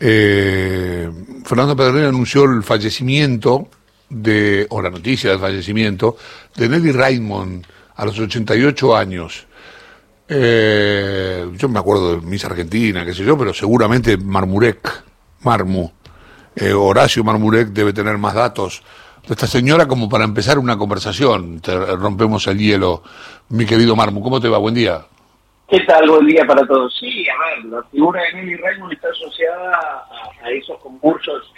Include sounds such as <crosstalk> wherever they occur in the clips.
eh, Fernando Pedernera anunció el fallecimiento de, o la noticia del fallecimiento de Nelly Raymond a los 88 años. Eh, yo me acuerdo de Miss Argentina, qué sé yo, pero seguramente Marmurek, Marmu, eh, Horacio Marmurek debe tener más datos de esta señora como para empezar una conversación. Te rompemos el hielo, mi querido Marmu. ¿Cómo te va? Buen día. ¿Qué tal? Buen día para todos. Sí, a ver, la figura de Nelly Raymond está asociada a, a esos concursos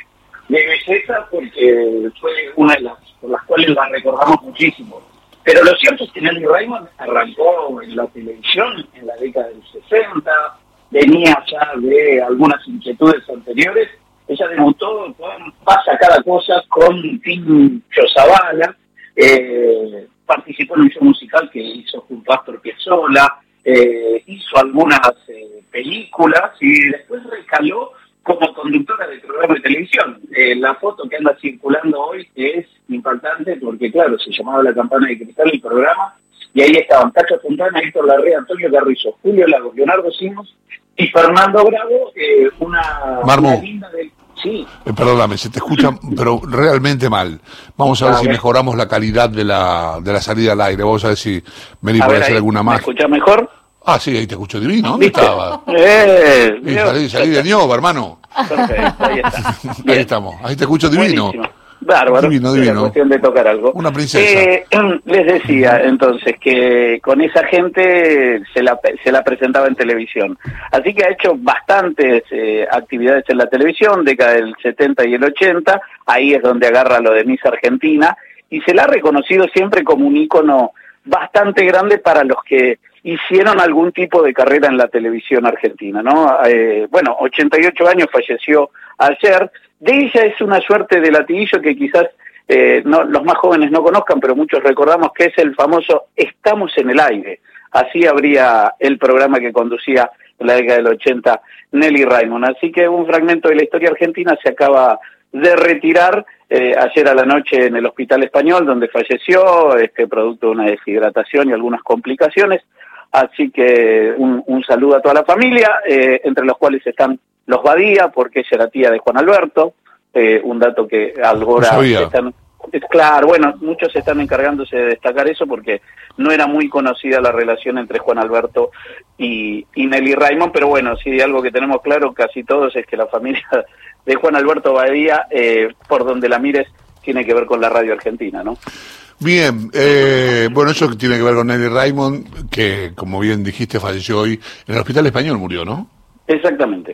de belleza porque fue una de las por las cuales la recordamos muchísimo. Pero lo cierto es que Nelly Raymond arrancó en la televisión en la década del 60, venía ya de algunas inquietudes anteriores. Ella debutó con Pasa Cada Cosa con Pincho Zavala, eh, participó en un show musical que hizo junto a Astor Piazzolla, eh, hizo algunas eh, películas y después recaló como conductora de programa de televisión. Eh, la foto que anda circulando hoy es impactante porque, claro, se llamaba La Campana de Cristal el programa y ahí estaban Cacho Fontana, Héctor Larrea, Antonio Carrizo, Julio Lagos, Leonardo Simos y Fernando Bravo, eh, una, una linda del... Sí, Eh, perdóname, se te escucha, pero realmente mal. Vamos a ver si mejoramos la calidad de la, de la salida al aire. Vamos a ver si Meli a puede hacer alguna ¿me más. escuchás mejor? Ah, sí, ahí te escucho divino. ¿Dónde ¿Viste? estaba? <laughs> Eh, salí, salí de Nioba, hermano. Perfecto, ahí está. <laughs> Ahí estamos. Ahí te escucho divino. Buenísimo. Bárbaro. Divino, Era divino. cuestión de tocar algo. Una princesa. Eh, <clears throat> les decía entonces que con esa gente se la, se la presentaba en televisión. Así que ha hecho bastantes eh, actividades en la televisión, década del 70 y el 80. Ahí es donde agarra lo de Miss Argentina. Y se la ha reconocido siempre como un ícono bastante grande para los que hicieron algún tipo de carrera en la televisión argentina, ¿no? Eh, bueno, 88 años falleció ayer. De ella es una suerte de latiguillo que quizás eh, no, los más jóvenes no conozcan, pero muchos recordamos que es el famoso Estamos en el aire. Así habría el programa que conducía en la década del 80 Nelly Raymond. Así que un fragmento de la historia argentina se acaba de retirar eh, ayer a la noche en el Hospital Español, donde falleció, este producto de una deshidratación y algunas complicaciones. Así que un, saludo a toda la familia, eh, entre los cuales están los Badía, porque ella era tía de Juan Alberto, eh, un dato que ahora No están, claro, bueno, muchos están encargándose de destacar eso porque no era muy conocida la relación entre Juan Alberto y, y Nelly Raymond, pero bueno, sí, algo que tenemos claro casi todos es que la familia de Juan Alberto Badía, eh, por donde la mires, tiene que ver con la radio argentina, ¿no? Bien, eh, bueno, eso tiene que ver con Nelly Raymond, que como bien dijiste falleció hoy en el Hospital Español, murió, ¿no? Exactamente.